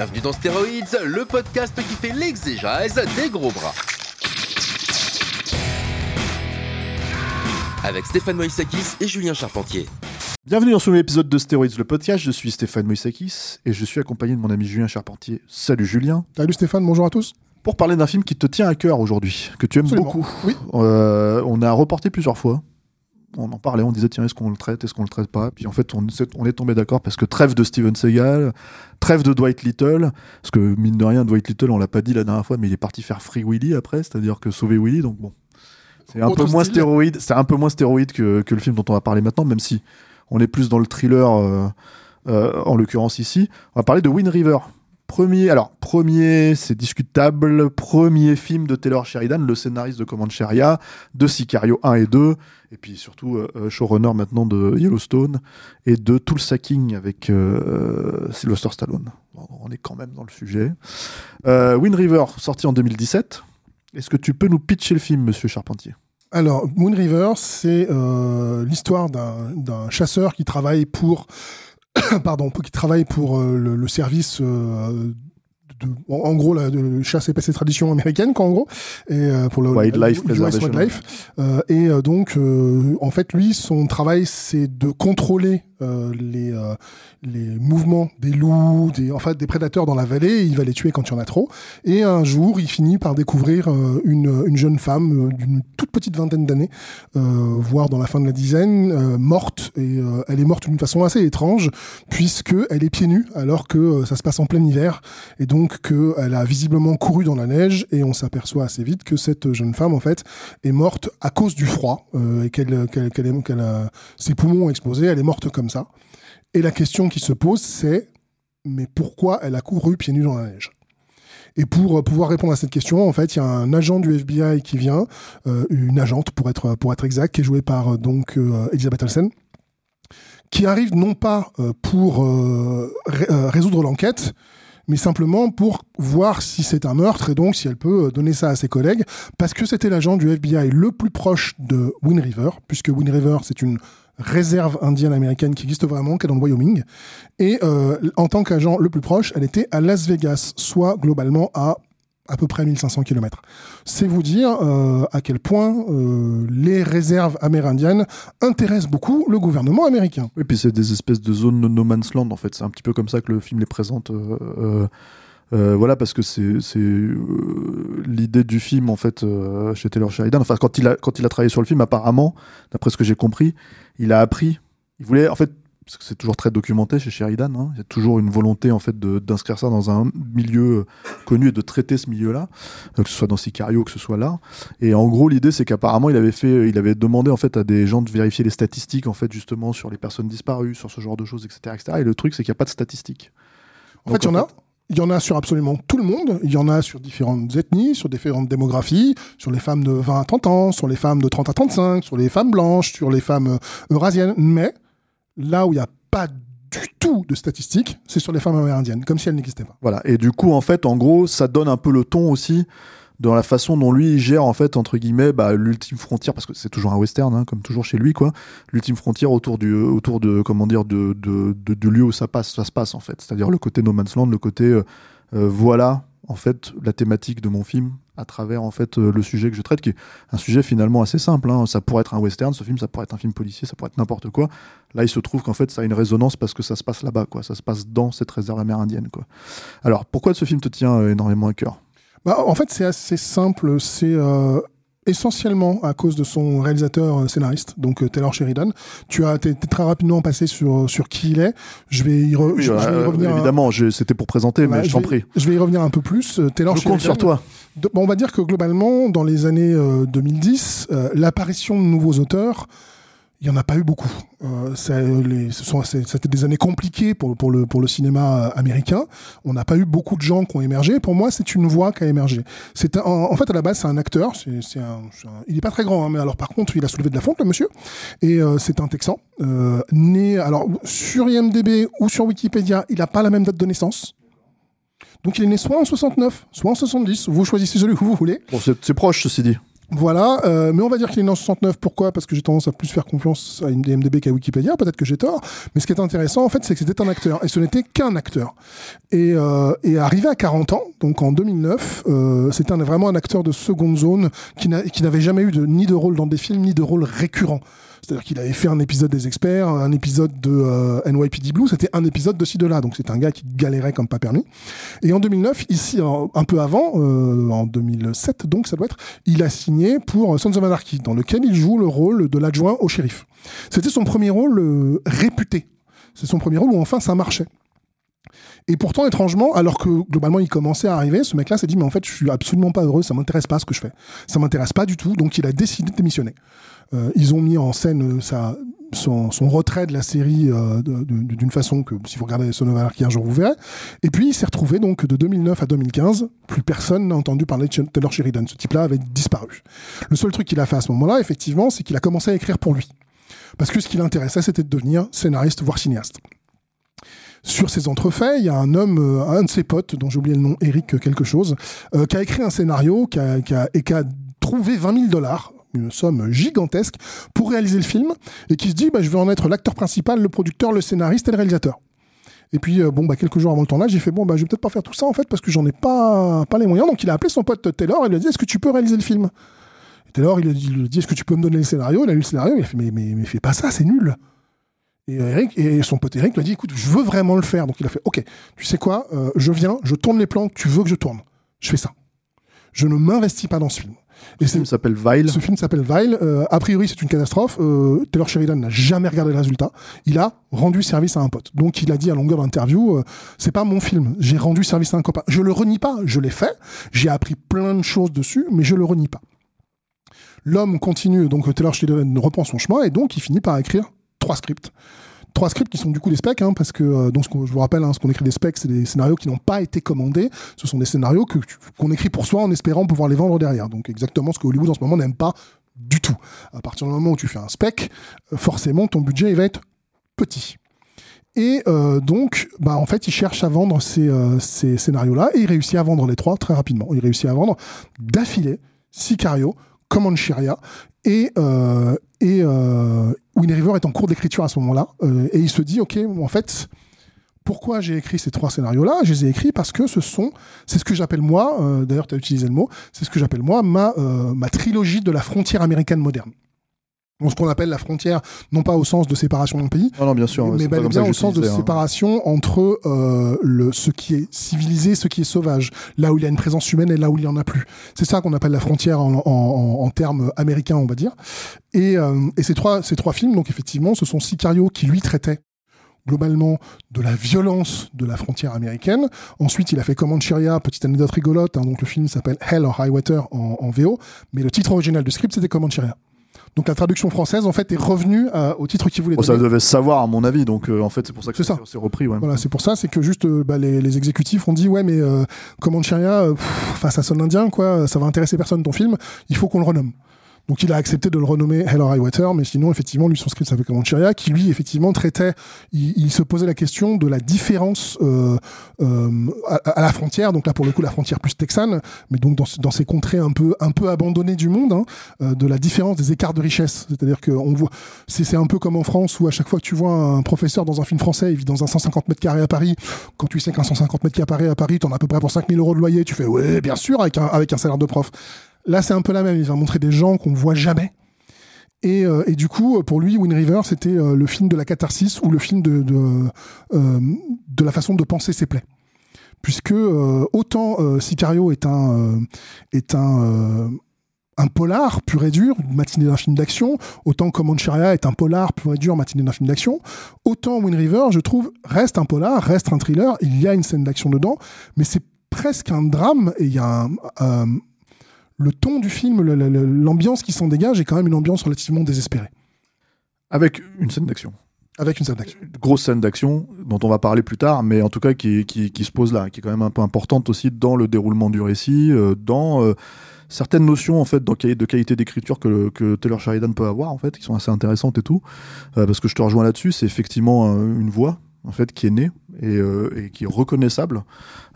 Bienvenue dans Stéroïdes, le podcast qui fait l'exégèse des gros bras. Avec Stéphane Moïsakis et Julien Charpentier. Bienvenue dans ce nouvel épisode de Stéroïdes, le podcast. Je suis Stéphane Moïsakis et je suis accompagné de mon ami Julien Charpentier. Salut Julien. Salut Stéphane, bonjour à tous. Pour parler d'un film qui te tient à cœur aujourd'hui, que tu aimes Absolument. beaucoup. Oui. Euh, on a reporté plusieurs fois. On en parlait, on disait tiens, est-ce qu'on le traite, est-ce qu'on le traite pas? Puis en fait, on, est tombé d'accord parce que trêve de Steven Seagal, trêve de Dwight Little, parce que mine de rien, Dwight Little, on l'a pas dit la dernière fois, mais il est parti faire Free Willy après, c'est-à-dire que sauver Willy, donc bon. C'est un peu moins style. stéroïde, c'est un peu moins stéroïde que, que le film dont on va parler maintenant, même si on est plus dans le thriller euh, euh, en l'occurrence ici. On va parler de Wind River. Premier, alors premier, c'est discutable, premier film de Taylor Sheridan, le scénariste de Comancheria, de Sicario 1 et 2, et puis surtout euh, euh, showrunner maintenant de Yellowstone, et de Tulsa-King avec euh, Sylvester Stallone. On est quand même dans le sujet. Euh, Wind River, sorti en 2017. Est-ce que tu peux nous pitcher le film, monsieur Charpentier? Alors, Moon River, c'est l'histoire d'un chasseur qui travaille pour, pardon, qui travaille pour euh, le, le service. euh, de, en, gros, la de chasse et pêche et tradition américaine, quoi, en gros, et euh, pour le Wildlife le. Wildlife. Euh, et euh, donc, euh, en fait, lui, son travail, c'est de contrôler euh, les euh, les mouvements des loups, des en fait des prédateurs dans la vallée. Il va les tuer quand il y en a trop. Et un jour, il finit par découvrir euh, une, une jeune femme euh, d'une toute petite vingtaine d'années, voire dans la fin de la dizaine, morte. Et elle est morte d'une façon assez étrange, puisque elle est pieds nus, alors que ça se passe en plein hiver, et donc qu'elle a visiblement couru dans la neige. Et on s'aperçoit assez vite que cette jeune femme, en fait, est morte à cause du froid, et qu'elle qu'elle qu'elle qu'elle a ses poumons ont explosé. Elle est morte comme ça. Et la question qui se pose, c'est mais pourquoi elle a couru pieds nus dans la neige? Et pour euh, pouvoir répondre à cette question, en fait, il y a un agent du FBI qui vient, euh, une agente pour être pour être exact, qui est jouée par euh, donc euh, Elisabeth Olsen, qui arrive non pas pour ré- résoudre l'enquête, mais simplement pour voir si c'est un meurtre et donc si elle peut donner ça à ses collègues, parce que c'était l'agent du FBI le plus proche de Wind River, puisque Wind River c'est une réserve indienne américaine qui existe vraiment, qui est dans le Wyoming. Et euh, en tant qu'agent le plus proche, elle était à Las Vegas, soit globalement à à peu près 1500 km. C'est vous dire euh, à quel point euh, les réserves amérindiennes intéressent beaucoup le gouvernement américain. Oui, puis c'est des espèces de zones no man's land en fait. C'est un petit peu comme ça que le film les présente. voilà, parce que c'est c'est, euh, l'idée du film en fait euh, chez Taylor Sheridan. Enfin, quand il a quand il a travaillé sur le film, apparemment, d'après ce que j'ai compris, il a appris. Il voulait en fait parce que c'est toujours très documenté chez Sheridan. hein, il y a toujours une volonté en fait d'inscrire ça dans un milieu connu et de traiter ce milieu-là, euh, que ce soit dans Sicario, que ce soit là. Et en gros, l'idée, c'est qu'apparemment, il avait fait, il avait demandé en fait à des gens de vérifier les statistiques en fait justement sur les personnes disparues, sur ce genre de choses, etc., etc. Et le truc, c'est qu'il n'y a pas de statistiques. En fait, il y en a. Il y en a sur absolument tout le monde. Il y en a sur différentes ethnies, sur différentes démographies, sur les femmes de 20 à 30 ans, sur les femmes de 30 à 35, sur les femmes blanches, sur les femmes euh, eurasiennes. Mais là où il n'y a pas du tout de statistiques, c'est sur les femmes amérindiennes, comme si elles n'existaient pas. Voilà. Et du coup, en fait, en gros, ça donne un peu le ton aussi dans la façon dont lui gère en fait entre guillemets bah, l'ultime frontière parce que c'est toujours un western hein, comme toujours chez lui quoi. L'ultime frontière autour du autour de comment dire de de, de, lieu où ça passe ça se passe en fait. C'est-à-dire le côté no man's land le côté euh, euh, voilà en fait la thématique de mon film à travers en fait euh, le sujet que je traite qui est un sujet finalement assez simple hein. ça pourrait être un western ce film ça pourrait être un film policier ça pourrait être n'importe quoi. Là il se trouve qu'en fait ça a une résonance parce que ça se passe là-bas quoi. Ça se passe dans cette réserve amérindienne quoi. Alors pourquoi ce film te tient euh, énormément à cœur? Bah, en fait, c'est assez simple. C'est euh, essentiellement à cause de son réalisateur euh, scénariste, donc euh, Taylor Sheridan. Tu as été très rapidement passé sur sur qui il est. Je vais y, re- Oui, je, je vais y euh, revenir. un- évidemment je- c'était pour présenter mais je t'en vais- prie Je vais y revenir un peu plus. Euh, Taylor je compte sur toi de- bon, on va dire que globalement, dans les années euh, 2010, euh, l'apparition de nouveaux auteurs, il y en a pas eu beaucoup. Euh, ce c'était des années compliquées pour, le, cinéma euh, américain. On n'a pas eu beaucoup de gens qui ont émergé. Pour moi, c'est une voix qui a émergé. En, fait à la base, c'est un acteur. Il est pas très grand, hein, mais alors par contre, il a soulevé de la fonte, le monsieur. Et euh, c'est un Texan né. Alors sur IMDb ou sur Wikipédia, il a pas la même date de naissance. Donc il est né soit en 69, soit en 70. Vous choisissez celui que vous voulez. C'est proche, ceci dit. Voilà, euh, mais on va dire qu'il est né en 69. Pourquoi? Parce que j'ai tendance à plus faire confiance à IMDb qu'à Wikipédia. Peut-être que j'ai tort. Mais ce qui est intéressant, en fait, c'est que c'était un acteur. Et ce n'était qu'un acteur. Et, euh, arrivé à 40 ans, donc en 2009, euh, c'était vraiment un acteur de seconde zone qui n'avait jamais eu ni de rôle dans des films, ni de rôle récurrent. C'est-à-dire qu'il avait fait un épisode des experts, un épisode de euh, NYPD Blue, c'était un épisode de ci de là. Donc c'est un gars qui galérait comme pas permis. Et en 2009, ici un peu avant, euh, en 2007 donc ça doit être, il a signé pour Sons of Anarchy, dans lequel il joue le rôle de l'adjoint au shérif. C'était son premier rôle euh, réputé. C'est son premier rôle où enfin ça marchait. Et pourtant, étrangement, alors que globalement il commençait à arriver, ce mec-là s'est dit mais en fait je suis absolument pas heureux, ça m'intéresse pas ce que je fais, ça m'intéresse pas du tout, donc il a décidé de démissionner. Euh, ils ont mis en scène euh, son, retrait de la série euh, d'une façon que si vous regardez Son of Anarchy un jour vous verrez. Et puis il s'est retrouvé donc de 2009 à 2015, plus personne n'a entendu parler de Taylor Sheridan. Ce type-là avait disparu. Le seul truc qu'il a fait à ce moment-là, effectivement, c'est qu'il a commencé à écrire pour lui. Parce que ce qui l'intéressait, c'était de devenir scénariste, voire cinéaste sur ces entrefaits, il y a un homme, euh, un de ses potes, dont j'ai oublié le nom, Eric quelque chose, euh, qui a écrit un scénario qui a, et qui a trouvé 20 000 dollars une somme gigantesque pour réaliser le film et qui se dit bah, je vais en être l'acteur principal, le producteur, le scénariste et le réalisateur. Et puis euh, bon bah quelques jours avant le tournage, j'ai fait bon bah je vais peut-être pas faire tout ça en fait parce que j'en ai pas pas les moyens. Donc il a appelé son pote Taylor et il lui a dit est-ce que tu peux réaliser le film? Et Taylor il lui a dit, est-ce que tu peux me donner le scénario? Il a lu le scénario, il a fait mais mais mais fais pas ça, c'est nul. Et, Eric, et son pote Eric lui a dit écoute, je veux vraiment le faire. Donc il a fait ok, tu sais quoi, euh, je viens, je tourne les plans tu veux que je tourne. Je fais ça. Je ne m'investis pas dans ce film. Et ce film s'appelle Vile. Ce film s'appelle Vile. Euh, a priori, c'est une catastrophe. Euh, Taylor Sheridan n'a jamais regardé le résultat. Il a rendu service à un pote. Donc, il a dit à longueur d'interview, euh, c'est pas mon film. J'ai rendu service à un copain. Je le renie pas. Je l'ai fait. J'ai appris plein de choses dessus, mais je le renie pas. L'homme continue. Donc, Taylor Sheridan reprend son chemin et donc, il finit par écrire trois scripts trois scripts qui sont du coup des specs, hein, parce que euh, donc ce je vous rappelle, hein, ce qu'on écrit des specs, c'est des scénarios qui n'ont pas été commandés. Ce sont des scénarios qu'on écrit pour soi en espérant pouvoir les vendre derrière. Donc exactement ce que Hollywood en ce moment n'aime pas du tout. À partir du moment où tu fais un spec, euh, forcément ton budget il va être petit. Et euh, donc, bah, en fait, il cherche à vendre ces, ces scénarios-là et il réussit à vendre les trois très rapidement. Il réussit à vendre d'affilée Sicario, Comancheria et, euh, et euh, Winnie River est en cours d'écriture à ce moment-là. Euh, et il se dit, OK, en fait, pourquoi j'ai écrit ces trois scénarios-là? Je les ai écrits parce que ce sont, c'est ce que j'appelle moi, euh, d'ailleurs tu as utilisé le mot, c'est ce que j'appelle moi ma, euh, ma trilogie de la frontière américaine moderne ce qu'on appelle la frontière, non pas au sens de séparation d'un pays, non, non, bien sûr, mais, bien au sens de hein. séparation entre euh, le, ce qui est civilisé, ce qui est sauvage, là où il y a une présence humaine et là où il y en a plus. C'est ça qu'on appelle la frontière en, en, en, termes américains, on va dire. Et, euh, et ces trois ces trois films, donc effectivement, ce sont Sicario qui lui traitait globalement de la violence de la frontière américaine. Ensuite, il a fait Comancheria, petite anecdote rigolote, hein, donc le film s'appelle Hell or High Water en, en VO, mais le titre original du script c'était Comancheria. Donc la traduction française en fait est revenue euh, au titre qu'il voulait. Bon, ça devait se savoir à mon avis, donc euh, en fait c'est pour ça que c'est c'est repris. Ouais. Voilà, c'est pour ça, c'est que juste euh, bah, les, les, exécutifs ont dit ouais mais euh, Comancheria, enfin ça sonne indien quoi, ça va intéresser personne ton film, il faut qu'on le renomme. Donc il a accepté de le renommer Hell or mais sinon effectivement lui son script s'appelait Comancheria, qui lui effectivement traitait, il, se posait la question de la différence euh, euh, à, la frontière, donc là pour le coup la frontière plus texane, mais donc dans, ces contrées un peu un peu abandonnées du monde, hein, euh, de la différence des écarts de richesse. C'est-à-dire que on voit, c'est un peu comme en France où à chaque fois que tu vois un professeur dans un film français, il vit dans un 150 mètres carrés à Paris. Quand tu sais qu'un 150 mètres carrés à Paris, t'en as à peu près pour 5000 euros de loyer, tu fais ouais bien sûr avec avec un salaire de prof. Là, c'est un peu la même. Il va montrer des gens qu'on voit jamais. Et, euh, du coup, pour lui, Wind River, c'était euh, le film de la catharsis ou le film de, euh, la façon de penser ses plaies. Puisque autant Sicario est un, polar pur et dur, matinée d'un film d'action, autant Comancheria est un polar pur et dur, matinée d'un film d'action, autant Wind River, je trouve, reste un polar, reste un thriller, il y a une scène d'action dedans, mais c'est presque un drame et il y a un, le ton du film, l'ambiance qui s'en dégage est quand même une ambiance relativement désespérée. Avec une scène d'action. Avec une scène d'action. Grosse scène d'action dont on va parler plus tard, mais en tout cas qui, qui, qui, se pose là, qui est quand même un peu importante aussi dans le déroulement du récit, euh, dans euh, certaines notions en fait dans, de qualité d'écriture que, que Taylor Sheridan peut avoir en fait, qui sont assez intéressantes et tout. Euh, parce que je te rejoins là-dessus, c'est effectivement une voix en fait qui est née et, euh, et qui est reconnaissable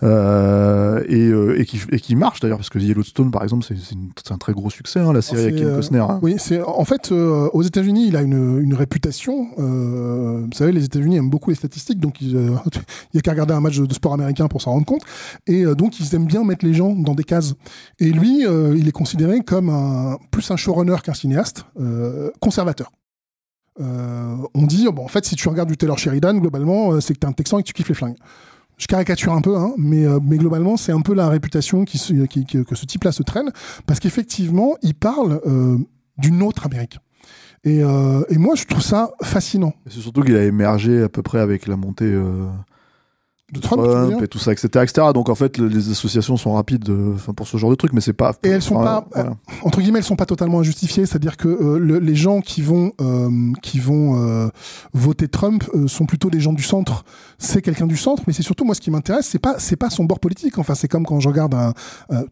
euh, et, euh, et, qui, et qui marche d'ailleurs parce que Yellowstone par exemple c'est un très gros succès hein, la série avec Kim Costner. Hein. Oui, c'est en fait aux États-Unis il a une, une réputation. vous savez les États-Unis aiment beaucoup les statistiques donc il y a qu'à regarder un match de sport américain pour s'en rendre compte et donc ils aiment bien mettre les gens dans des cases. Et lui il est considéré comme un plus un showrunner qu'un cinéaste conservateur. Euh, on dit, bon, en fait, si tu regardes du Taylor Sheridan, globalement, euh, c'est que t'es un Texan et que tu kiffes les flingues. Je caricature un peu, hein, mais, euh, mais globalement, c'est un peu la réputation qui, qui, que ce type-là se traîne, parce qu'effectivement, il parle d'une autre Amérique. Et, et, moi, je trouve ça fascinant. C'est surtout qu'il a émergé à peu près avec la montée de Trump, et tout ça, etc., etc. Donc en fait, les associations sont rapides euh, pour ce genre de trucs, mais c'est pas. Et elles sont pas, euh, entre guillemets, elles sont pas totalement injustifiées. C'est-à-dire que euh, les gens qui vont qui vont voter Trump sont plutôt des gens du centre. C'est quelqu'un du centre, mais c'est surtout moi ce qui m'intéresse, c'est pas c'est pas son bord politique. Enfin, c'est comme quand je regarde un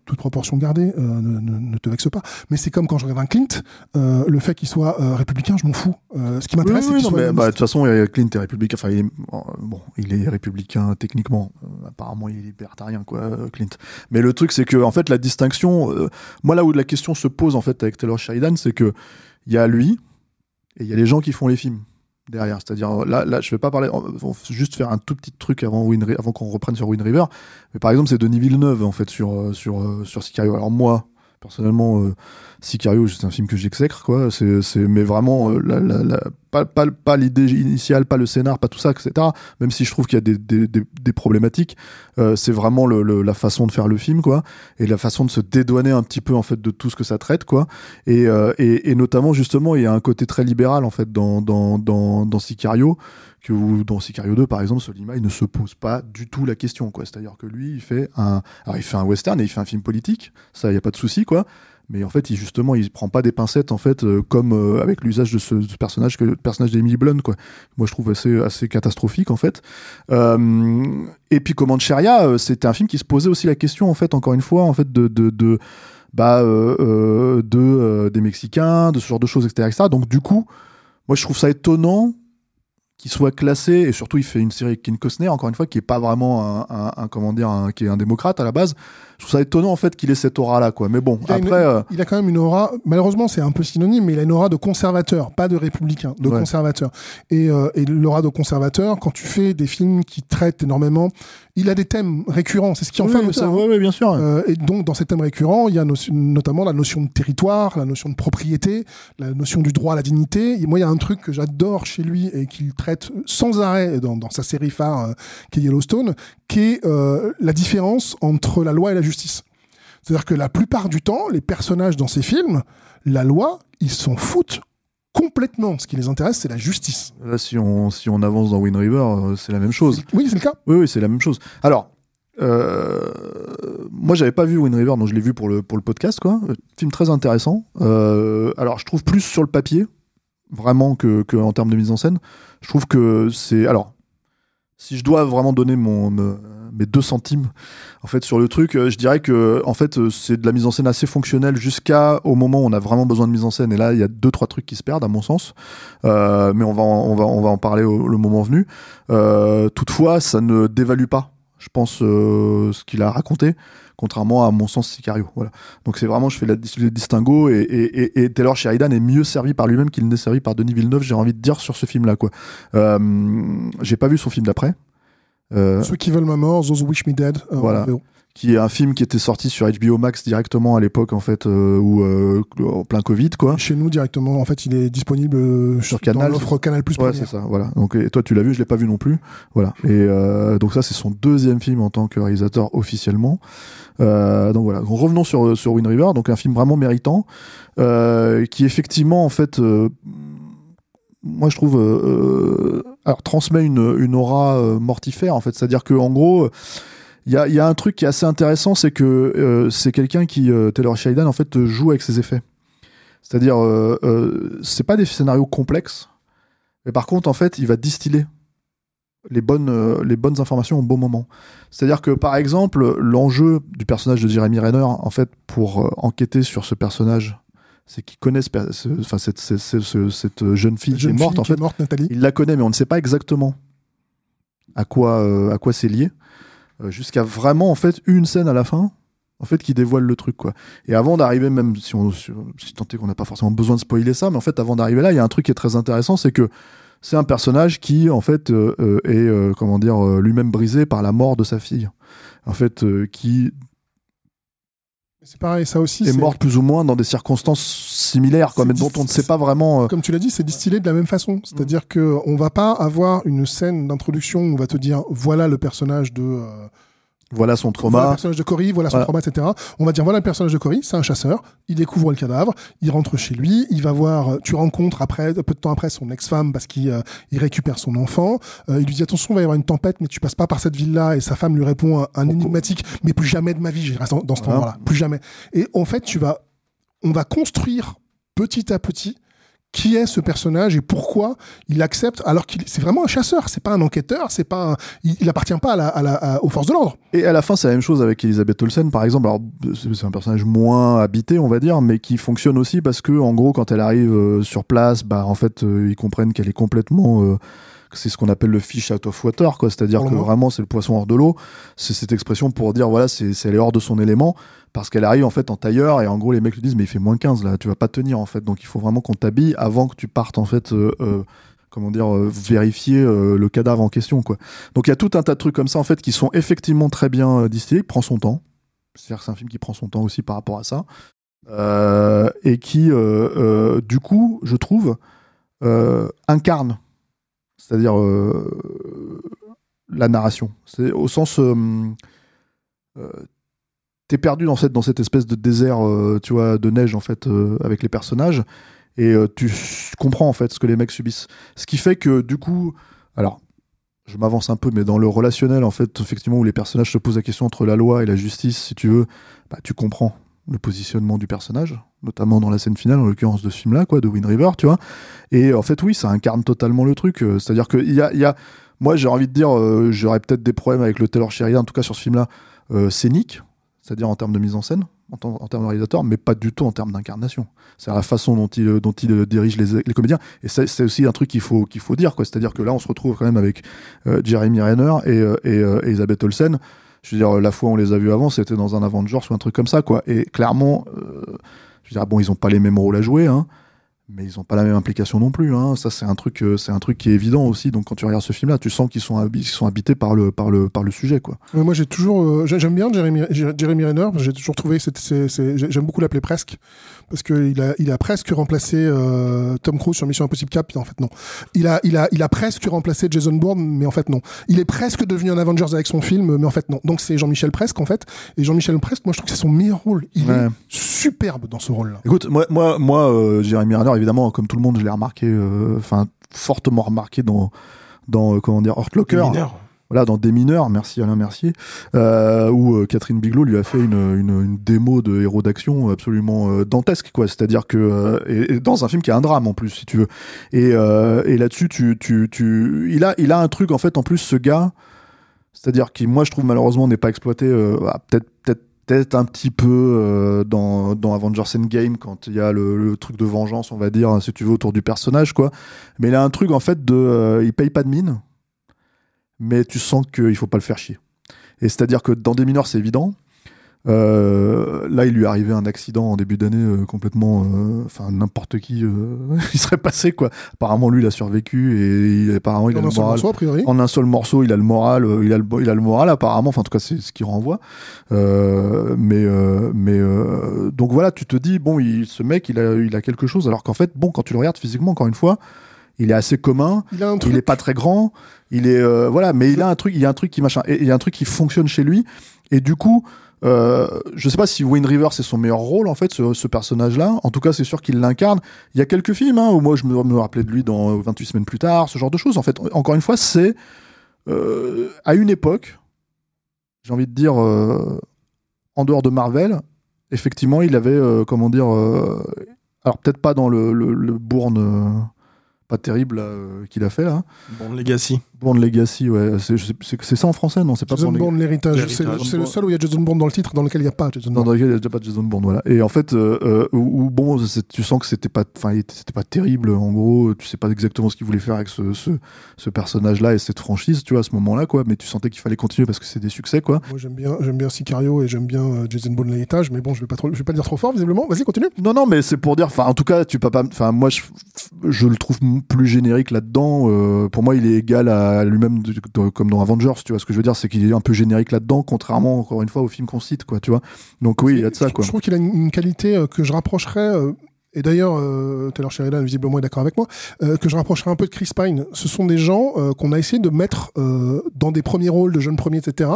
toute proportion gardée, ne, ne, te vexe pas, mais c'est comme quand je regarde un Clint. le fait qu'il soit républicain, je m'en fous. ce qui m'intéresse, c'est qu'il soit. Bah, de toute façon, Clint est républicain. Enfin, il est, bon, il est républicain techniquement. Euh, apparemment, il est libertarien, quoi, euh, Clint. Mais le truc, c'est que, en fait, la distinction, euh, moi, là où la question se pose, en fait, avec Taylor Sheridan, c'est que il y a lui et il y a les gens qui font les films derrière. C'est-à-dire, là, là, je vais pas parler, juste faire un tout petit truc avant, avant qu'on reprenne sur Wind River. Mais par exemple, c'est Denis Villeneuve, en fait, sur, sur, sur Sicario. Alors, moi, personnellement, Sicario, c'est un film que j'exècre, quoi. C'est, mais vraiment, la, pas, l'idée initiale, pas le scénar, pas tout ça, etc. Même si je trouve qu'il y a des, problématiques, euh, c'est vraiment la façon de faire le film, quoi, et la façon de se dédouaner un petit peu en fait de tout ce que ça traite, quoi. Et, euh, notamment justement, il y a un côté très libéral en fait dans Sicario que dans Sicario 2 par exemple Solima il ne se pose pas du tout la question quoi c'est à dire que lui il fait un alors il fait un western et il fait un film politique ça il y a pas de souci quoi mais en fait il justement il prend pas des pincettes en fait euh, comme euh, avec l'usage de ce, personnage que le personnage d'Emily Blunt quoi moi je trouve assez assez catastrophique en fait euh, et puis Command Sheria c'était un film qui se posait aussi la question en fait encore une fois en fait de, de, bah de des mexicains de ce genre de choses etc., etc. donc du coup moi je trouve ça étonnant qu'il soit classé et surtout il fait une série avec Ken Costner encore une fois qui est pas vraiment un, un, comment dire un, qui est un démocrate à la base. Je trouve ça étonnant en fait qu'il ait cette aura là quoi. Mais bon il après euh, il a quand même une aura malheureusement c'est un peu synonyme mais il a une aura de conservateur pas de républicain de conservateur. Et, euh, et l'aura de conservateur quand tu fais des films qui traitent énormément il a des thèmes récurrents c'est ce qui en fait oui, ça, oui, bien sûr. Euh, et donc dans ces thèmes récurrents il y a notamment la notion de territoire la notion de propriété la notion du droit à la dignité. Et moi il y a un truc que j'adore chez lui et qu'il traite sans arrêt dans, sa série phare euh, qui est Yellowstone, qui est euh, la différence entre la loi et la justice. C'est-à-dire que la plupart du temps, les personnages dans ces films, la loi, ils s'en foutent complètement. Ce qui les intéresse, c'est la justice. Là, si on, si on avance dans Wind River, euh, c'est la même chose. Oui, c'est le cas. Oui, oui, c'est la même chose. Alors, euh, moi, j'avais pas vu Wind River, donc je l'ai vu pour le, pour le podcast, quoi. Film très intéressant. alors, je trouve plus sur le papier, vraiment que, que, en termes de mise en scène. Je trouve que c'est alors si je dois vraiment donner mes deux centimes en fait sur le truc, euh, je dirais que en fait euh, c'est de la mise en scène assez fonctionnelle jusqu'à au moment où on a vraiment besoin de mise en scène et là il y a deux trois trucs qui se perdent à mon sens, euh, mais on va en, parler au, moment venu. Toutefois ça ne dévalue pas, je pense euh, ce qu'il a raconté contrairement à mon sens Sicario. Voilà. Donc c'est vraiment, je fais le distinguo et, et, et, Taylor Sheridan est mieux servi par lui-même qu'il n'est servi par Denis Villeneuve. J'ai envie de dire sur ce film-là, quoi. Euh, j'ai pas vu son film d'après. Euh, Ceux qui veulent ma mort, Those Wish Me Dead. Voilà qui est un film qui était sorti sur HBO Max directement à l'époque en fait euh, où euh, en plein Covid quoi. Chez nous directement en fait il est disponible euh, sur Canal l'offre Canal Plus. Ouais c'est ça voilà. Donc et toi tu l'as vu je l'ai pas vu non plus. Voilà. Et euh, donc ça c'est son deuxième film en tant que réalisateur officiellement. Donc voilà. Revenons sur sur Wind River donc un film vraiment méritant qui effectivement en fait moi je trouve alors transmet une une aura mortifère en fait. C'est à dire que en gros il y a, y a, un truc qui est assez intéressant, c'est que euh, c'est quelqu'un qui, euh, Taylor Sheridan, en fait, joue avec ses effets. C'est-à-dire, euh, c'est pas des scénarios complexes, Mais par contre, en fait, il va distiller les bonnes, les bonnes informations au bon moment. C'est-à-dire que, par exemple, l'enjeu du personnage de Jeremy Renner, en fait, pour enquêter sur ce personnage, c'est qu'il ce- enfin, cette, cette- cette- cette jeune fille qui est morte, fille en fait. morte, Nathalie. Il la connaît, mais on ne sait pas exactement à quoi, euh, à quoi c'est lié. Euh, Jusqu'à vraiment, en fait, une scène à la fin, en fait, qui dévoile le truc, quoi. Et avant d'arriver, même si on, si, tant qu'on n'a pas forcément besoin de spoiler ça, mais en fait, avant d'arriver là, il y a un truc qui est très intéressant, c'est que c'est un personnage qui, en fait, euh, euh, est, comment dire, lui-même brisé par la mort de sa fille. En fait, qui C'est pareil, ça aussi. est morte plus ou moins dans des circonstances similaires, mais dont on ne sait pas vraiment. euh, Comme tu l'as dit, c'est distillé de la même façon. C'est-à-dire que on va pas avoir une scène d'introduction où on va te dire voilà le personnage de euh, voilà son voilà le trauma. personnage de Cory, voilà son Voilà. trauma, etc. On va dire voilà le personnage de Cory, c'est un chasseur, il découvre le cadavre, il rentre chez lui, il va voir, tu rencontres après, peu de temps après, son ex-femme parce qu'il euh, il récupère son enfant, Euh, il lui dit attention, il va y avoir une tempête, mais tu passes pas par cette ville-là, et sa femme lui répond un, un énigmatique, mais plus jamais de ma vie, reste dans, dans ce Voilà. endroit-là, plus jamais. Et en fait, tu vas, on va construire petit à petit qui est ce personnage et pourquoi il accepte alors qu'il c'est vraiment un chasseur c'est pas un enquêteur c'est pas un- il, il appartient pas à la, à la- aux forces de l'ordre Et à la fin, c'est la même chose avec Elisabeth Olsen, par exemple. Alors, c'est un personnage moins habité, on va dire, mais qui fonctionne aussi parce que, en gros, quand elle arrive euh, sur place, bah, en fait, euh, ils comprennent qu'elle est complètement. euh, c'est ce qu'on appelle le fish out of water, quoi. C'est-à-dire que vraiment, c'est le poisson hors de l'eau. C'est cette expression pour dire, voilà, c'est, elle est hors de son élément parce qu'elle arrive, en fait, en tailleur et en gros, les mecs lui disent, mais il fait moins 15 là, tu vas pas tenir, en fait. Donc, il faut vraiment qu'on t'habille avant que tu partes, en fait, euh, euh, comment dire, euh, vérifier le cadavre en question, quoi. Donc il y a tout un tas de trucs comme ça en fait qui sont effectivement très bien distillés, qui prend son temps. C'est-à-dire que c'est un film qui prend son temps aussi par rapport à ça. Et qui, du coup, je trouve, incarne, c'est-à-dire euh, la narration. C'est au sens, euh, euh, t'es perdu dans cette dans espèce de désert, tu vois, de neige en fait, avec les personnages, et tu comprends en fait ce que les mecs subissent. Ce qui fait que du coup, alors je m'avance un peu, mais dans le relationnel, en fait, effectivement, où les personnages se posent la question entre la loi et la justice, si tu veux, bah, tu comprends le positionnement du personnage, notamment dans la scène finale, en l'occurrence de ce film-là, quoi, de Wind River, tu vois. Et en fait, oui, ça incarne totalement le truc. euh, C'est-à-dire que y a, y a, moi, j'ai envie de dire, euh, j'aurais peut-être des problèmes avec le Taylor Sheridan, en tout cas sur ce film-là, euh, scénique, c'est-à-dire en termes de mise en scène, en, termes de réalisateur, mais pas du tout en termes d'incarnation. C'est la façon dont il, dont il dirige les, comédiens. Et c'est aussi un truc qu'il faut, qu'il faut dire, quoi. C'est-à-dire que là, on se retrouve quand même avec Jeremy Renner et, et Elisabeth Olsen. Je veux dire, la fois où on les a vus avant, c'était dans un Avengers ou un truc comme ça, quoi. Et clairement, euh, je veux dire, bon, ils ont pas les mêmes rôles à jouer, hein, mais ils ont pas la même implication non plus. Hein. Ça, c'est un truc, euh, c'est un truc qui est évident aussi. Donc, quand tu regardes ce film-là, tu sens qu'ils sont, habités par le, sujet, quoi. Moi, j'ai toujours, euh, j'ai- j'aime bien Jeremy, Jer- Jeremy Renner. J'ai toujours trouvé, j'aime beaucoup l'appeler presque, parce qu'il a, il a presque remplacé euh, Tom Cruise sur Mission Impossible 4. En fait, non. Il a, il a, il a presque remplacé Jason Bourne, mais en fait, non. Il est presque devenu un Avengers avec son film, mais en fait, non. Donc, c'est Jean-Michel Presque, en fait. Et Jean-Michel Presque, moi, je trouve que c'est son meilleur rôle. Il Ouais. est superbe dans ce rôle-là. Écoute, moi, moi, moi euh, Jeremy Renner, évidemment, comme tout le monde, je l'ai remarqué, euh, enfin, fortement remarqué dans, dans euh, comment dire, Hurt Locker. Voilà, dans Des mineurs, merci Alain Mercier, euh, où euh, Catherine Bigelow lui a fait une, une, démo de héros d'action absolument euh, dantesque, quoi. C'est-à-dire que euh, et, dans un film qui a un drame en plus, si tu veux. Et, et là-dessus, tu, tu, il a, il a un truc en fait en plus, ce gars, c'est-à-dire qui, moi, je trouve malheureusement n'est pas exploité, ah, peut-être, peut-être, peut-être un petit peu dans, dans Avengers Endgame quand il y a le, le truc de vengeance, on va dire, si tu veux, autour du personnage, quoi. Mais il a un truc en fait de, euh, il paye pas de mine mais tu sens qu'il faut pas le faire chier. Et c'est-à-dire que dans des mineurs, c'est évident. Euh, là, il lui est arrivé un accident en début d'année euh, complètement. euh, Enfin, n'importe qui, il serait passé quoi. Apparemment, lui, il a survécu et il, apparemment, il a le moral. morceau, a priori. En un seul morceau, il a le moral, il a le, il a le moral apparemment. Enfin, en tout cas, c'est ce qu'il renvoie. Mais, mais donc voilà, tu te dis bon, il, ce mec, il a, il a quelque chose. Alors qu'en fait, bon, quand tu le regardes physiquement, encore une fois, il est assez commun. Il a. Il est pas très grand, il est euh, voilà, mais il a un truc, il y a un truc qui machin, et il y a un truc qui fonctionne chez lui. Et du coup, euh, je sais pas si Wayne River c'est son meilleur rôle en fait, ce, ce personnage-là. En tout cas, c'est sûr qu'il l'incarne. Il y a quelques films hein, où moi je me, me rappelais de lui dans 28 semaines plus tard, ce genre de choses. En fait, encore une fois, c'est euh, à une époque, j'ai envie de dire, euh, en dehors de Marvel, effectivement, il avait euh, comment dire, euh, alors peut-être pas dans le, le, le Bourne. Pas terrible euh, qu'il a fait là. Bon, Legacy. Born Legacy, ouais. C'est ça en français, non C'est pas Jason Bourne, l'héritage. C'est le seul où il y a Jason Bourne dans le titre, dans lequel il n'y a pas Jason Non, Bourne. dans lequel il n'y a déjà pas de Jason Bourne, voilà. Et en fait, euh, euh, où, où, bon, tu sens que c'était pas, c'était pas terrible. En gros, tu sais pas exactement ce qu'il voulait faire avec ce, ce, ce personnage-là et cette franchise, tu vois, à ce moment-là, quoi. Mais tu sentais qu'il fallait continuer parce que c'est des succès, quoi. Moi, j'aime bien, j'aime bien Sicario et j'aime bien euh, Jason Bourne, l'héritage, mais bon, je vais pas trop, je vais pas le dire trop fort, visiblement. Vas-y, continue. Non, non, mais c'est pour dire, enfin, en tout cas, tu peux pas, enfin, moi, je, je le trouve plus générique là-dedans. euh, pour moi, il est égal à lui-même, comme dans Avengers, tu vois. Ce que je veux dire, c'est qu'il est un peu générique là-dedans, contrairement, encore une fois, au film qu'on cite, quoi, tu vois. Donc oui, il y a de ça, Je- quoi. Je trouve qu'il a une, qualité euh, que je rapprocherais. euh, et d'ailleurs, euh, Taylor Sheridan, visiblement, est d'accord avec moi, euh, que je rapprocherais un peu de Chris Pine. Ce sont des gens qu'on a essayé de mettre dans des premiers rôles de jeunes premiers, etc.,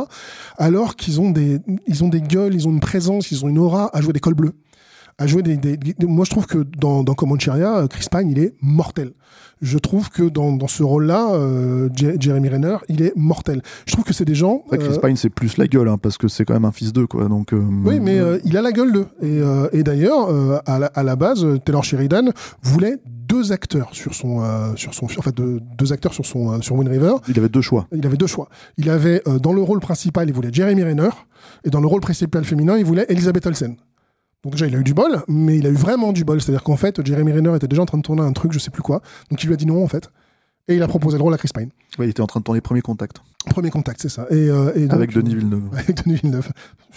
alors qu'ils ont des, ils ont des gueules, ils ont une présence, ils ont une aura à jouer des cols bleus. À jouer des, des- des- moi, je trouve que dans, dans Comancheria, euh, Chris Pine, il est mortel. Je trouve que dans, dans ce rôle-là, euh, Je- Jeremy Renner, il est mortel. Je trouve que c'est des gens. Après, Chris euh, Pine, c'est plus la gueule, hein, parce que c'est quand même un fils d'eux, quoi. Donc, euh, Oui, mais euh, il a la gueule d'eux. Et, euh, et d'ailleurs, euh, à, la, à la base, Taylor Sheridan voulait deux acteurs sur son, euh, sur son, en fait, deux, deux acteurs sur son, euh, sur Wind River. il avait deux choix. Il avait deux choix. Il avait euh, dans le rôle principal, il voulait Jeremy Renner, et dans le rôle principal féminin, il voulait Elizabeth Olsen. Donc déjà, il a eu du bol, mais il a eu vraiment du bol. C'est-à-dire qu'en fait, Jeremy Renner était déjà en train de tourner un truc, je sais plus quoi. Donc il lui a dit non, en fait. Et il a proposé le rôle à Chris Pine. Ouais, il était en train de tourner les premiers contacts Premier contact, c'est ça. Et, euh, et donc, avec Denis Villeneuve. Avec Denis Villeneuve.